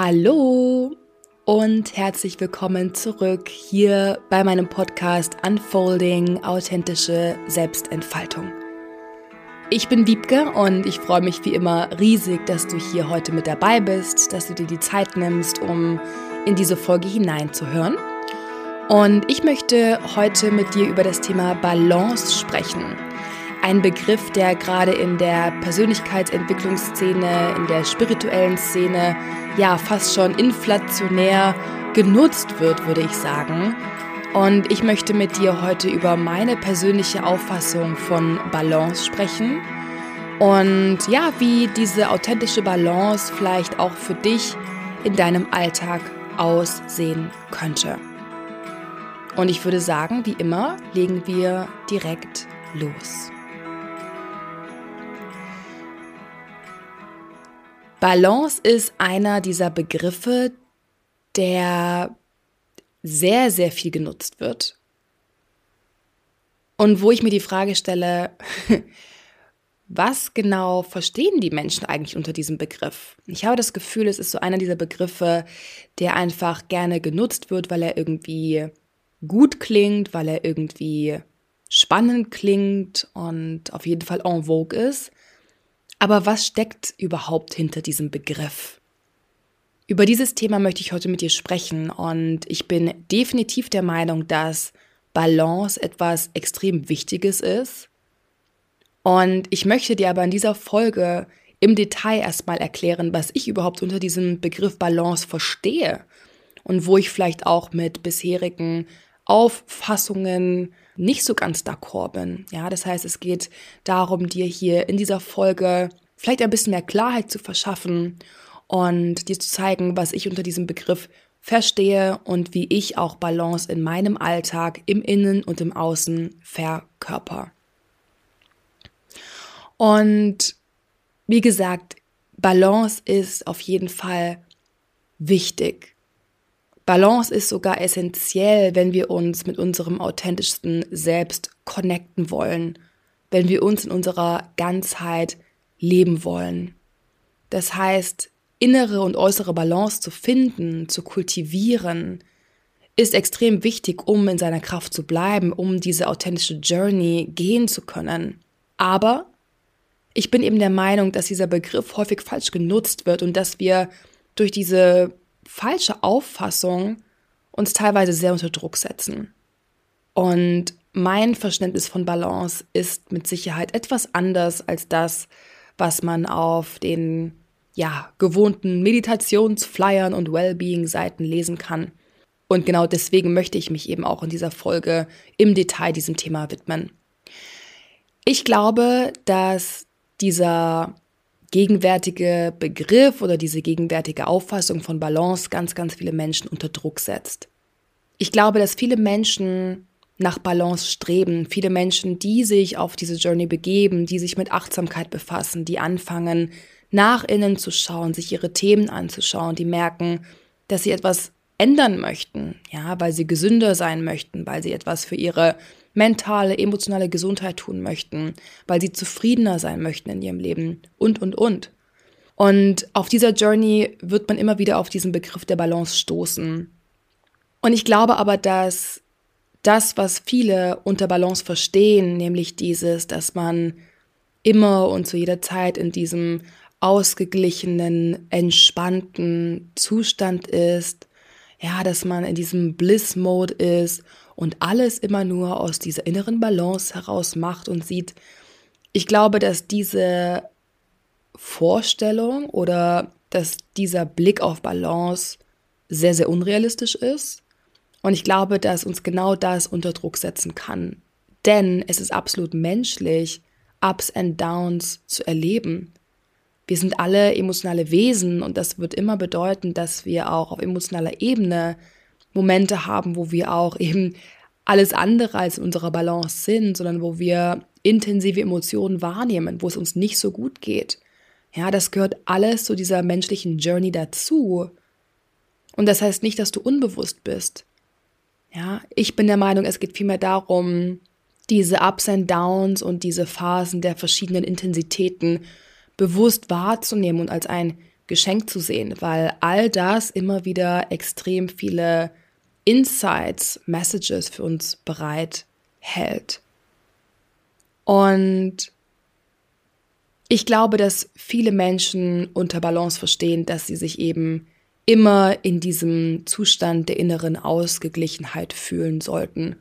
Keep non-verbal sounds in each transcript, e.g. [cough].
Hallo und herzlich willkommen zurück hier bei meinem Podcast Unfolding authentische Selbstentfaltung. Ich bin Wiebke und ich freue mich wie immer riesig, dass du hier heute mit dabei bist, dass du dir die Zeit nimmst, um in diese Folge hineinzuhören. Und ich möchte heute mit dir über das Thema Balance sprechen. Ein Begriff, der gerade in der Persönlichkeitsentwicklungsszene, in der spirituellen Szene ja fast schon inflationär genutzt wird, würde ich sagen. Und ich möchte mit dir heute über meine persönliche Auffassung von Balance sprechen und ja, wie diese authentische Balance vielleicht auch für dich in deinem Alltag aussehen könnte. Und ich würde sagen, wie immer, legen wir direkt los. Balance ist einer dieser Begriffe, der sehr, sehr viel genutzt wird. Und wo ich mir die Frage stelle, [laughs] was genau verstehen die Menschen eigentlich unter diesem Begriff? Ich habe das Gefühl, es ist so einer dieser Begriffe, der einfach gerne genutzt wird, weil er irgendwie gut klingt, weil er irgendwie spannend klingt und auf jeden Fall en vogue ist. Aber was steckt überhaupt hinter diesem Begriff? Über dieses Thema möchte ich heute mit dir sprechen und ich bin definitiv der Meinung, dass Balance etwas extrem Wichtiges ist. Und ich möchte dir aber in dieser Folge im Detail erstmal erklären, was ich überhaupt unter diesem Begriff Balance verstehe und wo ich vielleicht auch mit bisherigen Auffassungen nicht so ganz d'accord bin. Ja, das heißt, es geht darum, dir hier in dieser Folge vielleicht ein bisschen mehr Klarheit zu verschaffen und dir zu zeigen, was ich unter diesem Begriff verstehe und wie ich auch Balance in meinem Alltag im Innen und im Außen verkörper. Und wie gesagt, Balance ist auf jeden Fall wichtig. Balance ist sogar essentiell, wenn wir uns mit unserem authentischsten Selbst connecten wollen, wenn wir uns in unserer Ganzheit leben wollen. Das heißt, innere und äußere Balance zu finden, zu kultivieren, ist extrem wichtig, um in seiner Kraft zu bleiben, um diese authentische Journey gehen zu können. Aber ich bin eben der Meinung, dass dieser Begriff häufig falsch genutzt wird und dass wir durch diese falsche Auffassung uns teilweise sehr unter Druck setzen. Und mein Verständnis von Balance ist mit Sicherheit etwas anders als das, was man auf den ja, gewohnten Meditationsflyern und Wellbeing-Seiten lesen kann. Und genau deswegen möchte ich mich eben auch in dieser Folge im Detail diesem Thema widmen. Ich glaube, dass dieser gegenwärtige Begriff oder diese gegenwärtige Auffassung von Balance ganz, ganz viele Menschen unter Druck setzt. Ich glaube, dass viele Menschen nach Balance streben, viele Menschen, die sich auf diese Journey begeben, die sich mit Achtsamkeit befassen, die anfangen, nach innen zu schauen, sich ihre Themen anzuschauen, die merken, dass sie etwas ändern möchten, ja, weil sie gesünder sein möchten, weil sie etwas für ihre mentale, emotionale Gesundheit tun möchten, weil sie zufriedener sein möchten in ihrem Leben und, und, und. Und auf dieser Journey wird man immer wieder auf diesen Begriff der Balance stoßen. Und ich glaube aber, dass das, was viele unter Balance verstehen, nämlich dieses, dass man immer und zu jeder Zeit in diesem ausgeglichenen, entspannten Zustand ist, ja, dass man in diesem Bliss-Mode ist und alles immer nur aus dieser inneren Balance heraus macht und sieht. Ich glaube, dass diese Vorstellung oder dass dieser Blick auf Balance sehr, sehr unrealistisch ist. Und ich glaube, dass uns genau das unter Druck setzen kann. Denn es ist absolut menschlich, Ups and Downs zu erleben. Wir sind alle emotionale Wesen und das wird immer bedeuten, dass wir auch auf emotionaler Ebene Momente haben, wo wir auch eben alles andere als in unserer Balance sind, sondern wo wir intensive Emotionen wahrnehmen, wo es uns nicht so gut geht. Ja, das gehört alles zu dieser menschlichen Journey dazu. Und das heißt nicht, dass du unbewusst bist. Ja, ich bin der Meinung, es geht vielmehr darum, diese Ups and Downs und diese Phasen der verschiedenen Intensitäten bewusst wahrzunehmen und als ein Geschenk zu sehen, weil all das immer wieder extrem viele Insights, Messages für uns bereit hält. Und ich glaube, dass viele Menschen unter Balance verstehen, dass sie sich eben immer in diesem Zustand der inneren Ausgeglichenheit fühlen sollten.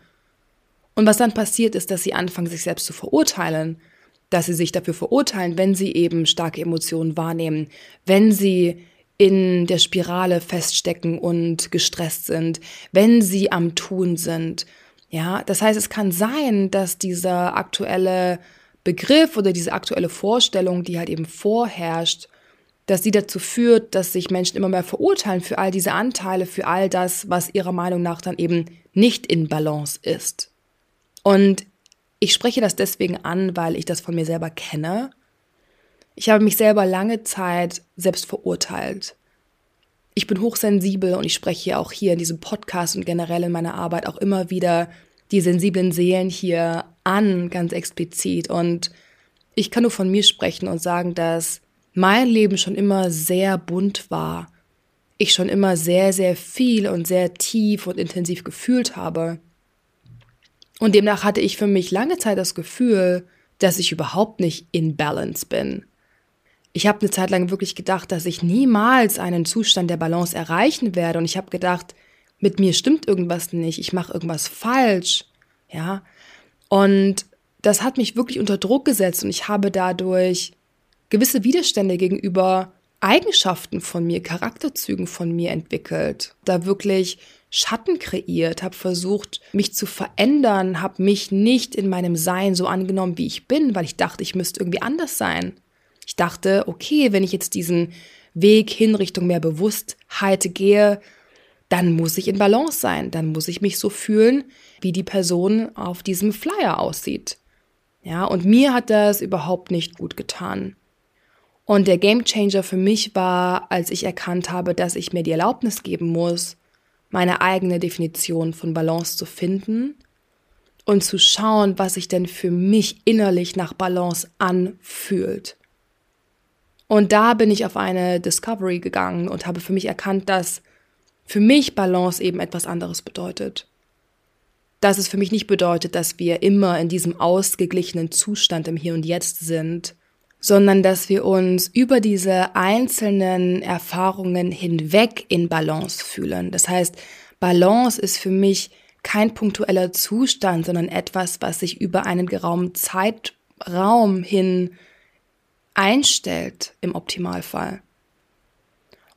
Und was dann passiert ist, dass sie anfangen, sich selbst zu verurteilen, dass sie sich dafür verurteilen, wenn sie eben starke Emotionen wahrnehmen, wenn sie in der Spirale feststecken und gestresst sind, wenn sie am Tun sind. Ja, das heißt, es kann sein, dass dieser aktuelle Begriff oder diese aktuelle Vorstellung, die halt eben vorherrscht, dass sie dazu führt, dass sich Menschen immer mehr verurteilen für all diese Anteile, für all das, was ihrer Meinung nach dann eben nicht in Balance ist. Und ich spreche das deswegen an, weil ich das von mir selber kenne. Ich habe mich selber lange Zeit selbst verurteilt. Ich bin hochsensibel und ich spreche auch hier in diesem Podcast und generell in meiner Arbeit auch immer wieder die sensiblen Seelen hier an, ganz explizit. Und ich kann nur von mir sprechen und sagen, dass mein Leben schon immer sehr bunt war. Ich schon immer sehr, sehr viel und sehr tief und intensiv gefühlt habe. Und demnach hatte ich für mich lange Zeit das Gefühl, dass ich überhaupt nicht in Balance bin. Ich habe eine Zeit lang wirklich gedacht, dass ich niemals einen Zustand der Balance erreichen werde. Und ich habe gedacht, mit mir stimmt irgendwas nicht, ich mache irgendwas falsch. Ja, und das hat mich wirklich unter Druck gesetzt und ich habe dadurch gewisse Widerstände gegenüber Eigenschaften von mir, Charakterzügen von mir entwickelt. Da wirklich Schatten kreiert, habe versucht, mich zu verändern, habe mich nicht in meinem Sein so angenommen, wie ich bin, weil ich dachte, ich müsste irgendwie anders sein. Ich dachte, okay, wenn ich jetzt diesen Weg hin Richtung mehr Bewusstheit gehe, dann muss ich in Balance sein, dann muss ich mich so fühlen, wie die Person auf diesem Flyer aussieht. Ja, und mir hat das überhaupt nicht gut getan. Und der Gamechanger für mich war, als ich erkannt habe, dass ich mir die Erlaubnis geben muss, meine eigene Definition von Balance zu finden und zu schauen, was sich denn für mich innerlich nach Balance anfühlt. Und da bin ich auf eine Discovery gegangen und habe für mich erkannt, dass für mich Balance eben etwas anderes bedeutet. Dass es für mich nicht bedeutet, dass wir immer in diesem ausgeglichenen Zustand im Hier und Jetzt sind, sondern dass wir uns über diese einzelnen Erfahrungen hinweg in Balance fühlen. Das heißt, Balance ist für mich kein punktueller Zustand, sondern etwas, was sich über einen geraumen Zeitraum hin einstellt im Optimalfall.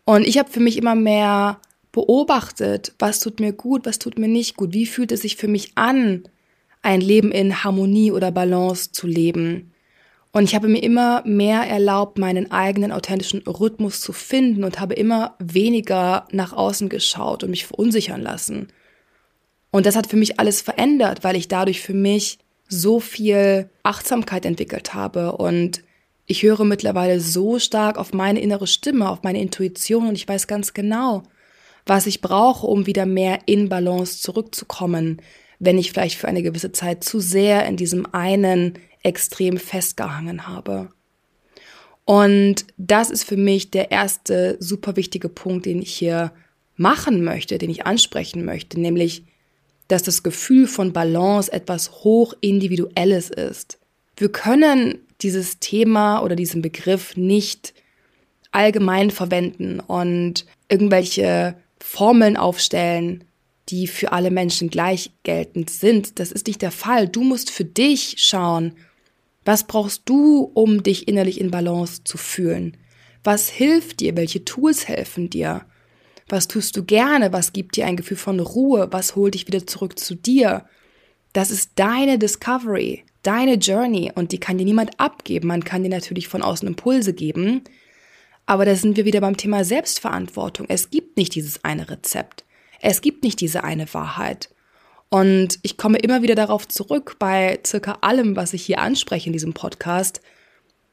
Und ich habe für mich immer mehr beobachtet, was tut mir gut, was tut mir nicht gut, wie fühlt es sich für mich an, ein Leben in Harmonie oder Balance zu leben. Und ich habe mir immer mehr erlaubt, meinen eigenen authentischen Rhythmus zu finden und habe immer weniger nach außen geschaut und mich verunsichern lassen. Und das hat für mich alles verändert, weil ich dadurch für mich so viel Achtsamkeit entwickelt habe und ich höre mittlerweile so stark auf meine innere Stimme, auf meine Intuition und ich weiß ganz genau, was ich brauche, um wieder mehr in Balance zurückzukommen, wenn ich vielleicht für eine gewisse Zeit zu sehr in diesem einen extrem festgehangen habe. Und das ist für mich der erste super wichtige Punkt, den ich hier machen möchte, den ich ansprechen möchte, nämlich, dass das Gefühl von Balance etwas hoch individuelles ist. Wir können dieses Thema oder diesen Begriff nicht allgemein verwenden und irgendwelche Formeln aufstellen, die für alle Menschen gleich geltend sind. Das ist nicht der Fall. Du musst für dich schauen, was brauchst du, um dich innerlich in Balance zu fühlen? Was hilft dir? Welche Tools helfen dir? Was tust du gerne? Was gibt dir ein Gefühl von Ruhe? Was holt dich wieder zurück zu dir? Das ist deine Discovery, deine Journey und die kann dir niemand abgeben. Man kann dir natürlich von außen Impulse geben, aber da sind wir wieder beim Thema Selbstverantwortung. Es gibt nicht dieses eine Rezept. Es gibt nicht diese eine Wahrheit. Und ich komme immer wieder darauf zurück bei circa allem, was ich hier anspreche in diesem Podcast,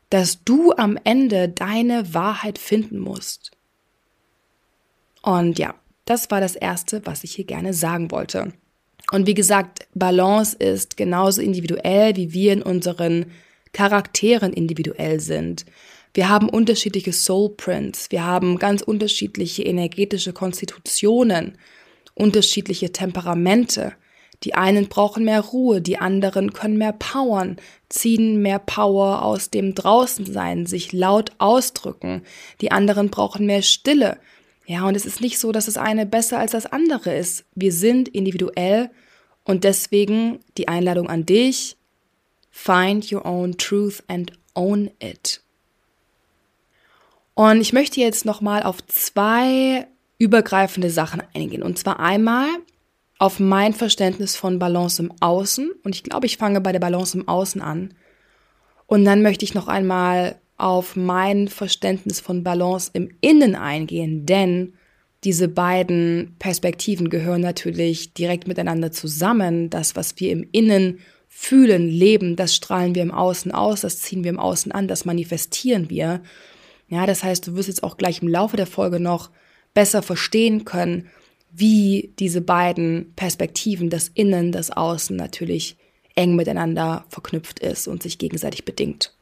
dass du am Ende deine Wahrheit finden musst. Und ja, das war das Erste, was ich hier gerne sagen wollte. Und wie gesagt, Balance ist genauso individuell, wie wir in unseren Charakteren individuell sind. Wir haben unterschiedliche Soul Prints, wir haben ganz unterschiedliche energetische Konstitutionen, unterschiedliche Temperamente. Die einen brauchen mehr Ruhe, die anderen können mehr powern, ziehen mehr Power aus dem Draußensein, sich laut ausdrücken. Die anderen brauchen mehr Stille. Ja, und es ist nicht so, dass das eine besser als das andere ist. Wir sind individuell und deswegen die Einladung an dich. Find your own truth and own it. Und ich möchte jetzt nochmal auf zwei übergreifende Sachen eingehen. Und zwar einmal auf mein Verständnis von Balance im Außen. Und ich glaube, ich fange bei der Balance im Außen an. Und dann möchte ich noch einmal auf mein Verständnis von Balance im Innen eingehen, denn diese beiden Perspektiven gehören natürlich direkt miteinander zusammen. Das, was wir im Innen fühlen, leben, das strahlen wir im Außen aus, das ziehen wir im Außen an, das manifestieren wir. Ja, das heißt, du wirst jetzt auch gleich im Laufe der Folge noch besser verstehen können, wie diese beiden Perspektiven, das Innen, das Außen natürlich eng miteinander verknüpft ist und sich gegenseitig bedingt.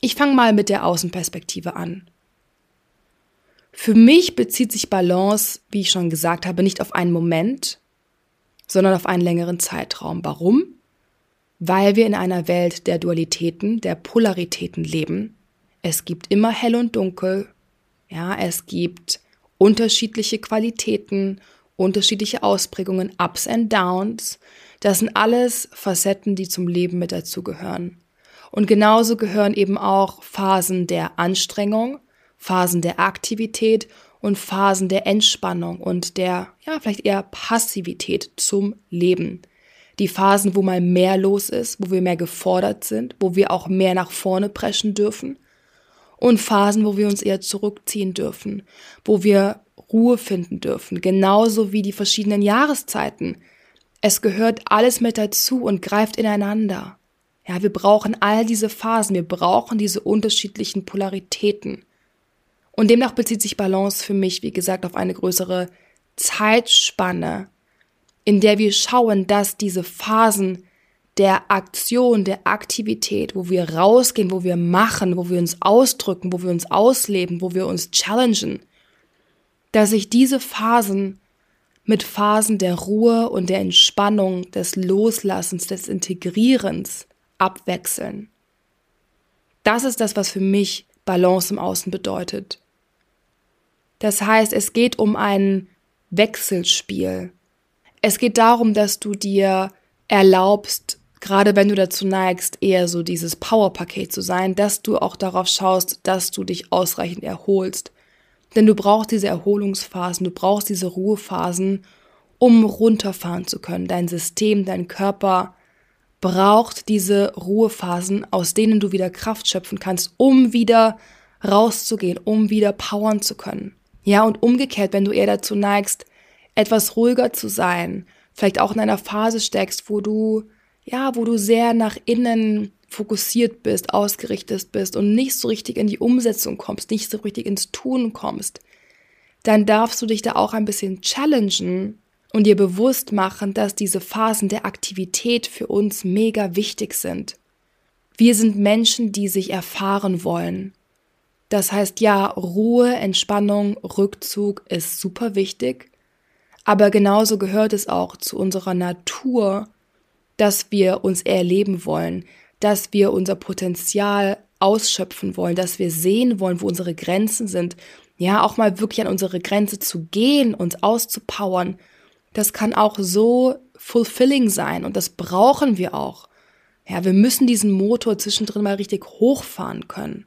Ich fange mal mit der Außenperspektive an. Für mich bezieht sich Balance, wie ich schon gesagt habe, nicht auf einen Moment, sondern auf einen längeren Zeitraum. Warum? Weil wir in einer Welt der Dualitäten, der Polaritäten leben. Es gibt immer hell und dunkel. Ja, es gibt unterschiedliche Qualitäten, unterschiedliche Ausprägungen, Ups and Downs. Das sind alles Facetten, die zum Leben mit dazugehören. Und genauso gehören eben auch Phasen der Anstrengung, Phasen der Aktivität und Phasen der Entspannung und der, ja, vielleicht eher Passivität zum Leben. Die Phasen, wo mal mehr los ist, wo wir mehr gefordert sind, wo wir auch mehr nach vorne preschen dürfen und Phasen, wo wir uns eher zurückziehen dürfen, wo wir Ruhe finden dürfen, genauso wie die verschiedenen Jahreszeiten. Es gehört alles mit dazu und greift ineinander. Ja, wir brauchen all diese Phasen, wir brauchen diese unterschiedlichen Polaritäten. Und demnach bezieht sich Balance für mich, wie gesagt, auf eine größere Zeitspanne, in der wir schauen, dass diese Phasen der Aktion, der Aktivität, wo wir rausgehen, wo wir machen, wo wir uns ausdrücken, wo wir uns ausleben, wo wir uns challengen, dass sich diese Phasen mit Phasen der Ruhe und der Entspannung, des Loslassens, des Integrierens abwechseln. Das ist das, was für mich Balance im Außen bedeutet. Das heißt, es geht um ein Wechselspiel. Es geht darum, dass du dir erlaubst, gerade wenn du dazu neigst, eher so dieses Powerpaket zu sein, dass du auch darauf schaust, dass du dich ausreichend erholst. Denn du brauchst diese Erholungsphasen, du brauchst diese Ruhephasen, um runterfahren zu können. Dein System, dein Körper braucht diese Ruhephasen, aus denen du wieder Kraft schöpfen kannst, um wieder rauszugehen, um wieder powern zu können. Ja, und umgekehrt, wenn du eher dazu neigst, etwas ruhiger zu sein, vielleicht auch in einer Phase steckst, wo du ja, wo du sehr nach innen fokussiert bist, ausgerichtet bist und nicht so richtig in die Umsetzung kommst, nicht so richtig ins Tun kommst, dann darfst du dich da auch ein bisschen challengen und dir bewusst machen, dass diese Phasen der Aktivität für uns mega wichtig sind. Wir sind Menschen, die sich erfahren wollen. Das heißt, ja, Ruhe, Entspannung, Rückzug ist super wichtig, aber genauso gehört es auch zu unserer Natur, dass wir uns erleben wollen, dass wir unser Potenzial ausschöpfen wollen, dass wir sehen wollen, wo unsere Grenzen sind. Ja, auch mal wirklich an unsere Grenze zu gehen, uns auszupowern. Das kann auch so fulfilling sein und das brauchen wir auch. Ja, wir müssen diesen Motor zwischendrin mal richtig hochfahren können.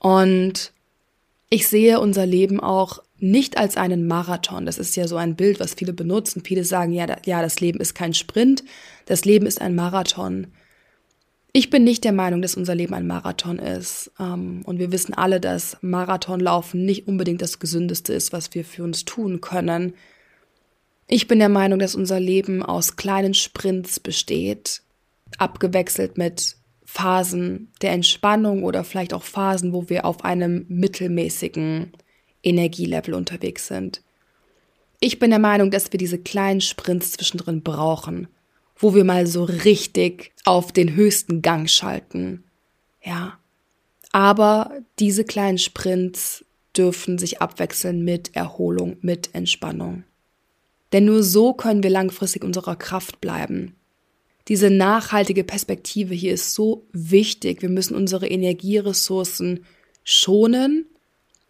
Und ich sehe unser Leben auch nicht als einen Marathon. Das ist ja so ein Bild, was viele benutzen. Viele sagen, ja, ja, das Leben ist kein Sprint, das Leben ist ein Marathon. Ich bin nicht der Meinung, dass unser Leben ein Marathon ist. Ähm, und wir wissen alle, dass Marathonlaufen nicht unbedingt das Gesündeste ist, was wir für uns tun können. Ich bin der Meinung, dass unser Leben aus kleinen Sprints besteht, abgewechselt mit Phasen der Entspannung oder vielleicht auch Phasen, wo wir auf einem mittelmäßigen Energielevel unterwegs sind. Ich bin der Meinung, dass wir diese kleinen Sprints zwischendrin brauchen, wo wir mal so richtig auf den höchsten Gang schalten. Ja. Aber diese kleinen Sprints dürfen sich abwechseln mit Erholung, mit Entspannung. Denn nur so können wir langfristig unserer Kraft bleiben. Diese nachhaltige Perspektive hier ist so wichtig. Wir müssen unsere Energieressourcen schonen,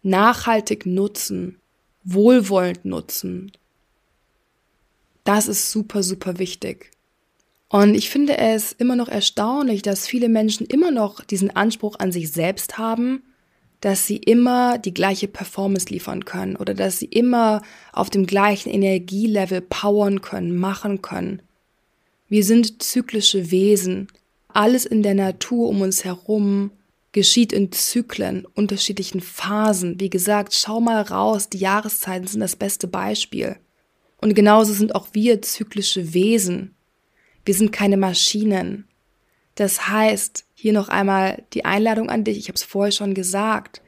nachhaltig nutzen, wohlwollend nutzen. Das ist super, super wichtig. Und ich finde es immer noch erstaunlich, dass viele Menschen immer noch diesen Anspruch an sich selbst haben, dass sie immer die gleiche Performance liefern können oder dass sie immer auf dem gleichen Energielevel powern können, machen können. Wir sind zyklische Wesen. Alles in der Natur um uns herum geschieht in Zyklen, unterschiedlichen Phasen. Wie gesagt, schau mal raus, die Jahreszeiten sind das beste Beispiel. Und genauso sind auch wir zyklische Wesen. Wir sind keine Maschinen. Das heißt, hier noch einmal die Einladung an dich, ich habe es vorher schon gesagt,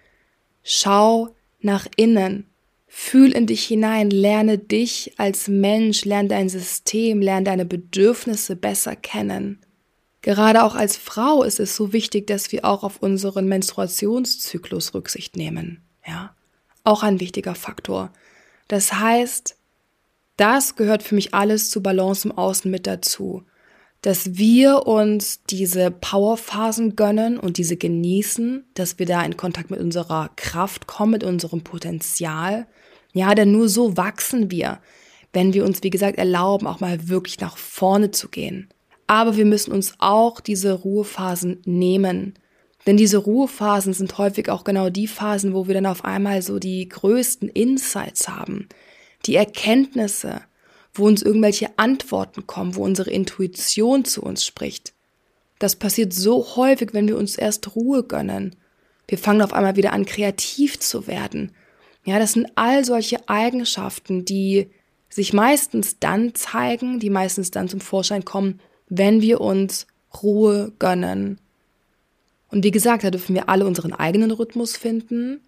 schau nach innen, fühl in dich hinein, lerne dich als Mensch, lerne dein System, lerne deine Bedürfnisse besser kennen. Gerade auch als Frau ist es so wichtig, dass wir auch auf unseren Menstruationszyklus Rücksicht nehmen. Ja, auch ein wichtiger Faktor. Das heißt, das gehört für mich alles zu Balance im Außen mit dazu. Dass wir uns diese Powerphasen gönnen und diese genießen, dass wir da in Kontakt mit unserer Kraft kommen, mit unserem Potenzial. Ja, denn nur so wachsen wir, wenn wir uns, wie gesagt, erlauben, auch mal wirklich nach vorne zu gehen. Aber wir müssen uns auch diese Ruhephasen nehmen. Denn diese Ruhephasen sind häufig auch genau die Phasen, wo wir dann auf einmal so die größten Insights haben, die Erkenntnisse, wo uns irgendwelche Antworten kommen, wo unsere Intuition zu uns spricht. Das passiert so häufig, wenn wir uns erst Ruhe gönnen. Wir fangen auf einmal wieder an, kreativ zu werden. Ja, das sind all solche Eigenschaften, die sich meistens dann zeigen, die meistens dann zum Vorschein kommen, wenn wir uns Ruhe gönnen. Und wie gesagt, da dürfen wir alle unseren eigenen Rhythmus finden,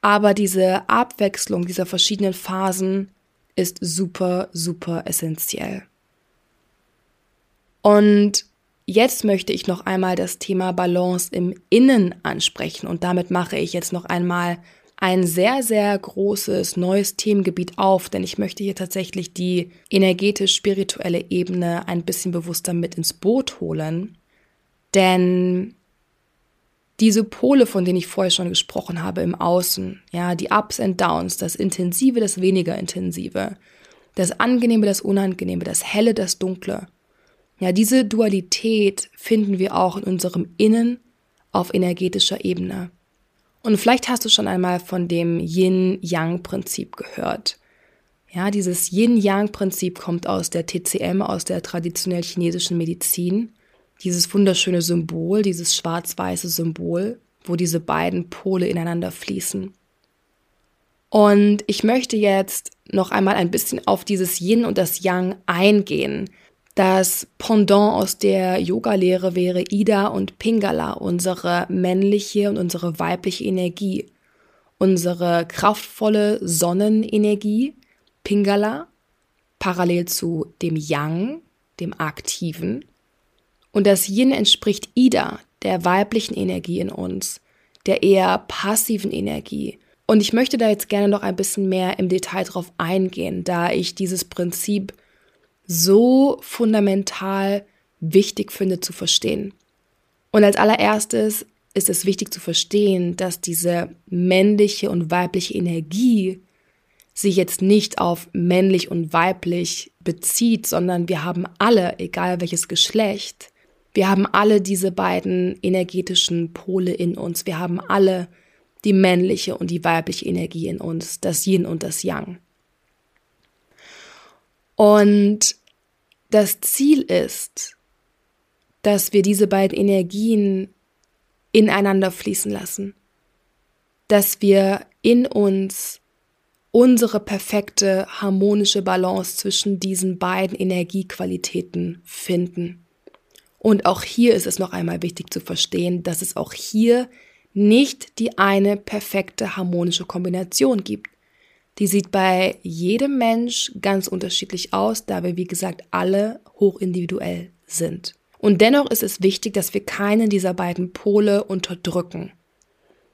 aber diese Abwechslung dieser verschiedenen Phasen ist super, super essentiell. Und jetzt möchte ich noch einmal das Thema Balance im Innen ansprechen und damit mache ich jetzt noch einmal ein sehr, sehr großes neues Themengebiet auf, denn ich möchte hier tatsächlich die energetisch-spirituelle Ebene ein bisschen bewusster mit ins Boot holen. Denn diese Pole, von denen ich vorher schon gesprochen habe im Außen, ja, die Ups and Downs, das Intensive, das weniger Intensive, das Angenehme, das Unangenehme, das Helle, das Dunkle. Ja, diese Dualität finden wir auch in unserem Innen auf energetischer Ebene. Und vielleicht hast du schon einmal von dem Yin-Yang-Prinzip gehört. Ja, dieses Yin-Yang-Prinzip kommt aus der TCM, aus der traditionell chinesischen Medizin. Dieses wunderschöne Symbol, dieses schwarz-weiße Symbol, wo diese beiden Pole ineinander fließen. Und ich möchte jetzt noch einmal ein bisschen auf dieses Yin und das Yang eingehen, das Pendant aus der Yoga-Lehre wäre Ida und Pingala, unsere männliche und unsere weibliche Energie. Unsere kraftvolle Sonnenenergie, Pingala, parallel zu dem Yang, dem Aktiven. Und das Yin entspricht Ida, der weiblichen Energie in uns, der eher passiven Energie. Und ich möchte da jetzt gerne noch ein bisschen mehr im Detail drauf eingehen, da ich dieses Prinzip so fundamental wichtig finde zu verstehen. Und als allererstes ist es wichtig zu verstehen, dass diese männliche und weibliche Energie sich jetzt nicht auf männlich und weiblich bezieht, sondern wir haben alle, egal welches Geschlecht, wir haben alle diese beiden energetischen Pole in uns. Wir haben alle die männliche und die weibliche Energie in uns, das Yin und das Yang. Und das Ziel ist, dass wir diese beiden Energien ineinander fließen lassen, dass wir in uns unsere perfekte harmonische Balance zwischen diesen beiden Energiequalitäten finden. Und auch hier ist es noch einmal wichtig zu verstehen, dass es auch hier nicht die eine perfekte harmonische Kombination gibt. Die sieht bei jedem Mensch ganz unterschiedlich aus, da wir, wie gesagt, alle hochindividuell sind. Und dennoch ist es wichtig, dass wir keinen dieser beiden Pole unterdrücken.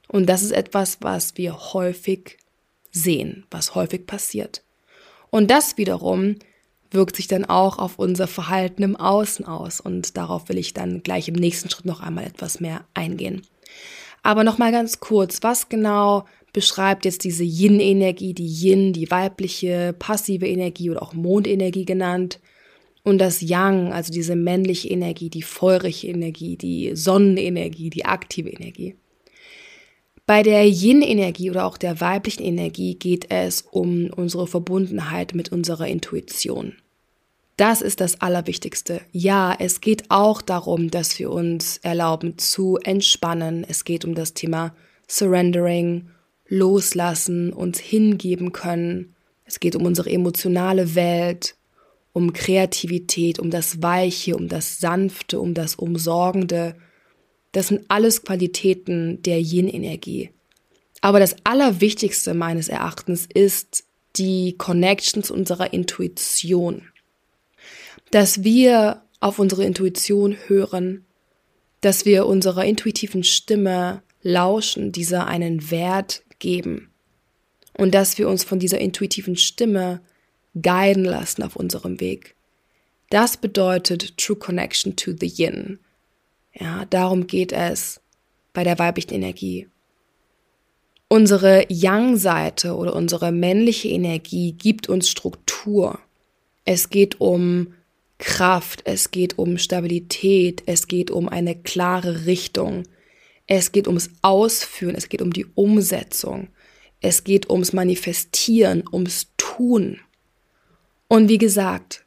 Und das ist etwas, was wir häufig sehen, was häufig passiert. Und das wiederum wirkt sich dann auch auf unser Verhalten im Außen aus. Und darauf will ich dann gleich im nächsten Schritt noch einmal etwas mehr eingehen. Aber nochmal ganz kurz, was genau beschreibt jetzt diese Yin-Energie, die Yin, die weibliche, passive Energie oder auch Mondenergie genannt? Und das Yang, also diese männliche Energie, die feurige Energie, die Sonnenenergie, die aktive Energie. Bei der Yin-Energie oder auch der weiblichen Energie geht es um unsere Verbundenheit mit unserer Intuition. Das ist das Allerwichtigste. Ja, es geht auch darum, dass wir uns erlauben zu entspannen. Es geht um das Thema Surrendering, loslassen, uns hingeben können. Es geht um unsere emotionale Welt, um Kreativität, um das Weiche, um das Sanfte, um das Umsorgende, das sind alles Qualitäten der Yin-Energie. Aber das Allerwichtigste meines Erachtens ist die Connection zu unserer Intuition. Dass wir auf unsere Intuition hören, dass wir unserer intuitiven Stimme lauschen, dieser einen Wert geben und dass wir uns von dieser intuitiven Stimme guiden lassen auf unserem Weg. Das bedeutet True Connection to the Yin. Ja, darum geht es bei der weiblichen Energie. Unsere Yang-Seite oder unsere männliche Energie gibt uns Struktur. Es geht um Kraft, es geht um Stabilität, es geht um eine klare Richtung. Es geht ums Ausführen, es geht um die Umsetzung. Es geht ums Manifestieren, ums Tun. Und wie gesagt,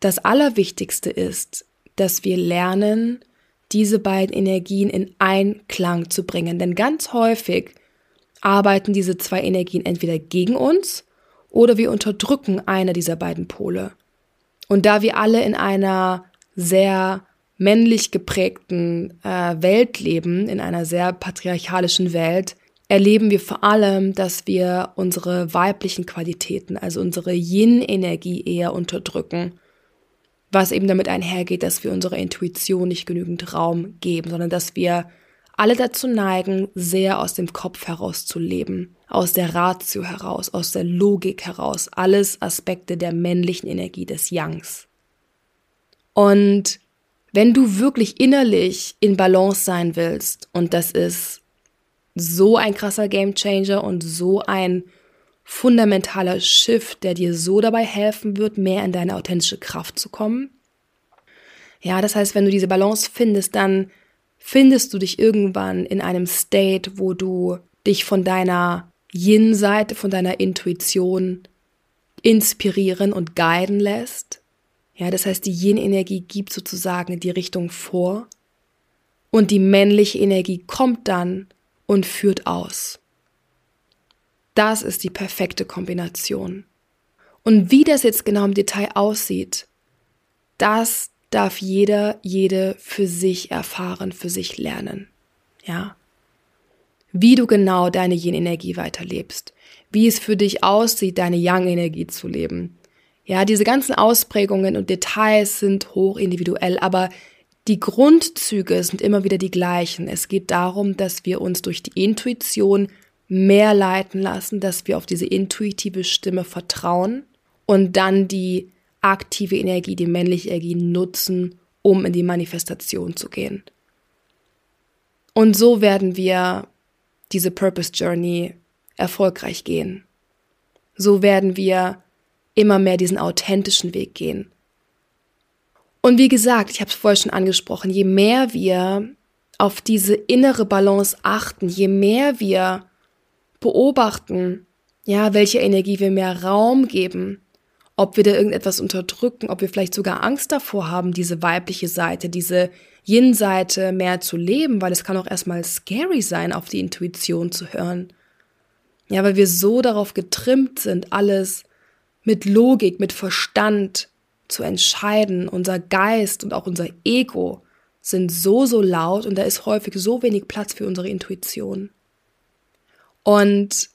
das Allerwichtigste ist, dass wir lernen, diese beiden Energien in Einklang zu bringen. Denn ganz häufig arbeiten diese zwei Energien entweder gegen uns oder wir unterdrücken eine dieser beiden Pole. Und da wir alle in einer sehr männlich geprägten äh, Welt leben, in einer sehr patriarchalischen Welt, erleben wir vor allem, dass wir unsere weiblichen Qualitäten, also unsere Yin-Energie eher unterdrücken was eben damit einhergeht, dass wir unserer Intuition nicht genügend Raum geben, sondern dass wir alle dazu neigen, sehr aus dem Kopf heraus zu leben, aus der Ratio heraus, aus der Logik heraus, alles Aspekte der männlichen Energie des Yangs. Und wenn du wirklich innerlich in Balance sein willst, und das ist so ein krasser Gamechanger und so ein fundamentaler Shift, der dir so dabei helfen wird, mehr in deine authentische Kraft zu kommen. Ja, das heißt, wenn du diese Balance findest, dann findest du dich irgendwann in einem State, wo du dich von deiner Yin-Seite, von deiner Intuition inspirieren und guiden lässt. Ja, das heißt, die Yin-Energie gibt sozusagen die Richtung vor und die männliche Energie kommt dann und führt aus. Das ist die perfekte Kombination. Und wie das jetzt genau im Detail aussieht, das darf jeder, jede für sich erfahren, für sich lernen. Ja. Wie du genau deine Yin-Energie weiterlebst. Wie es für dich aussieht, deine Yang-Energie zu leben. Ja, diese ganzen Ausprägungen und Details sind hoch individuell, aber die Grundzüge sind immer wieder die gleichen. Es geht darum, dass wir uns durch die Intuition mehr leiten lassen, dass wir auf diese intuitive Stimme vertrauen und dann die aktive Energie, die männliche Energie nutzen, um in die Manifestation zu gehen. Und so werden wir diese Purpose Journey erfolgreich gehen. So werden wir immer mehr diesen authentischen Weg gehen. Und wie gesagt, ich habe es vorher schon angesprochen, je mehr wir auf diese innere Balance achten, je mehr wir beobachten, ja, welche Energie wir mehr Raum geben, ob wir da irgendetwas unterdrücken, ob wir vielleicht sogar Angst davor haben, diese weibliche Seite, diese Yin-Seite mehr zu leben, weil es kann auch erstmal scary sein, auf die Intuition zu hören. Ja, weil wir so darauf getrimmt sind, alles mit Logik, mit Verstand zu entscheiden. Unser Geist und auch unser Ego sind so, so laut und da ist häufig so wenig Platz für unsere Intuition. Und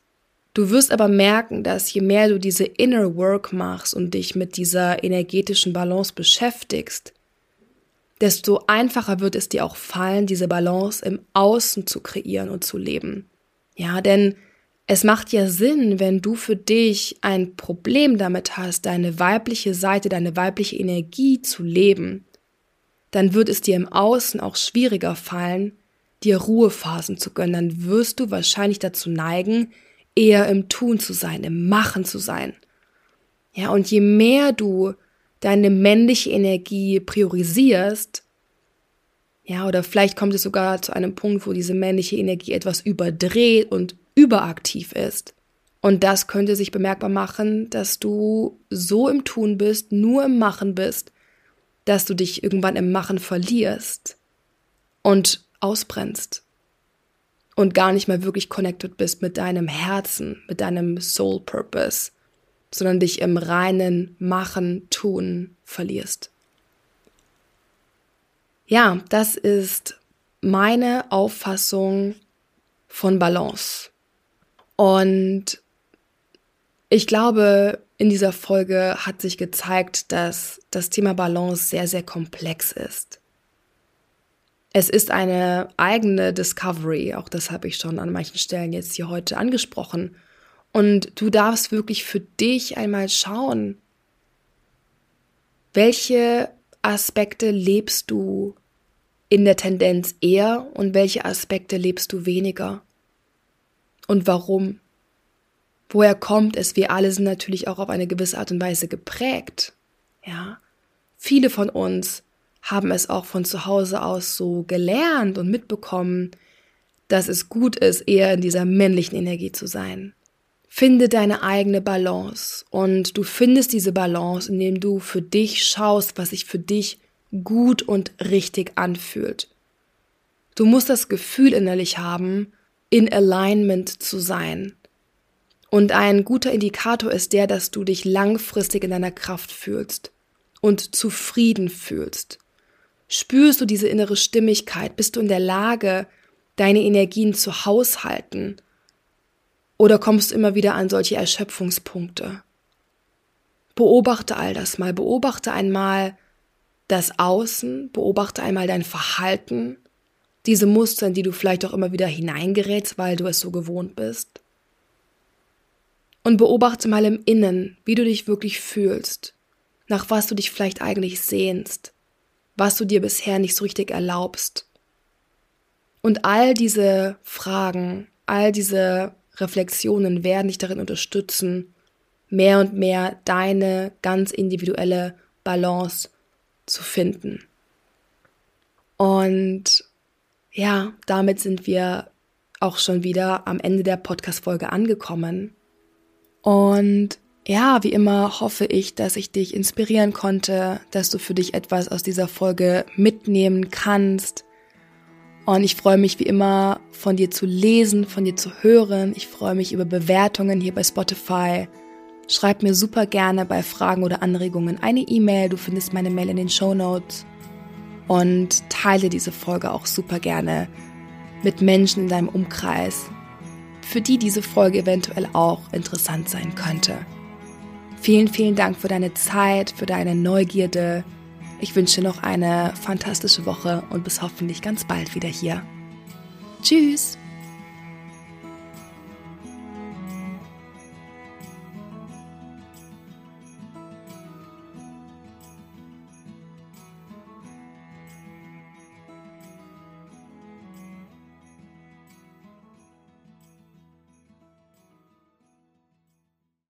du wirst aber merken, dass je mehr du diese Inner Work machst und dich mit dieser energetischen Balance beschäftigst, desto einfacher wird es dir auch fallen, diese Balance im Außen zu kreieren und zu leben. Ja, denn es macht ja Sinn, wenn du für dich ein Problem damit hast, deine weibliche Seite, deine weibliche Energie zu leben, dann wird es dir im Außen auch schwieriger fallen, dir Ruhephasen zu gönnen. Dann wirst du wahrscheinlich dazu neigen, eher im Tun zu sein, im Machen zu sein. Ja, und je mehr du deine männliche Energie priorisierst, ja, oder vielleicht kommt es sogar zu einem Punkt, wo diese männliche Energie etwas überdreht und überaktiv ist. Und das könnte sich bemerkbar machen, dass du so im Tun bist, nur im Machen bist, dass du dich irgendwann im Machen verlierst und ausbrennst und gar nicht mehr wirklich connected bist mit deinem Herzen, mit deinem Soul Purpose, sondern dich im reinen Machen, Tun verlierst. Ja, das ist meine Auffassung von Balance. Und ich glaube, in dieser Folge hat sich gezeigt, dass das Thema Balance sehr, sehr komplex ist. Es ist eine eigene Discovery, auch das habe ich schon an manchen Stellen jetzt hier heute angesprochen. Und du darfst wirklich für dich einmal schauen, welche Aspekte lebst du in der Tendenz eher und welche Aspekte lebst du weniger? Und warum? Woher kommt es? Wir alle sind natürlich auch auf eine gewisse Art und Weise geprägt. Ja. Viele von uns haben es auch von zu Hause aus so gelernt und mitbekommen, dass es gut ist, eher in dieser männlichen Energie zu sein. Finde deine eigene Balance und du findest diese Balance, indem du für dich schaust, was sich für dich gut und richtig anfühlt. Du musst das Gefühl innerlich haben, in Alignment zu sein. Und ein guter Indikator ist der, dass du dich langfristig in deiner Kraft fühlst und zufrieden fühlst. Spürst du diese innere Stimmigkeit? Bist du in der Lage, deine Energien zu haushalten? Oder kommst du immer wieder an solche Erschöpfungspunkte? Beobachte all das mal. Beobachte einmal das Außen, beobachte einmal dein Verhalten, diese Muster, in die du vielleicht auch immer wieder hineingerätst, weil du es so gewohnt bist. Und beobachte mal im Innen, wie du dich wirklich fühlst, nach was du dich vielleicht eigentlich sehnst was du dir bisher nicht so richtig erlaubst. Und all diese Fragen, all diese Reflexionen werden dich darin unterstützen, mehr und mehr deine ganz individuelle Balance zu finden. Und ja, damit sind wir auch schon wieder am Ende der Podcast-Folge angekommen. Und ja, wie immer hoffe ich, dass ich dich inspirieren konnte, dass du für dich etwas aus dieser Folge mitnehmen kannst. Und ich freue mich wie immer von dir zu lesen, von dir zu hören. Ich freue mich über Bewertungen hier bei Spotify. Schreib mir super gerne bei Fragen oder Anregungen eine E-Mail. Du findest meine Mail in den Show Notes. Und teile diese Folge auch super gerne mit Menschen in deinem Umkreis, für die diese Folge eventuell auch interessant sein könnte. Vielen, vielen Dank für deine Zeit, für deine Neugierde. Ich wünsche noch eine fantastische Woche und bis hoffentlich ganz bald wieder hier. Tschüss!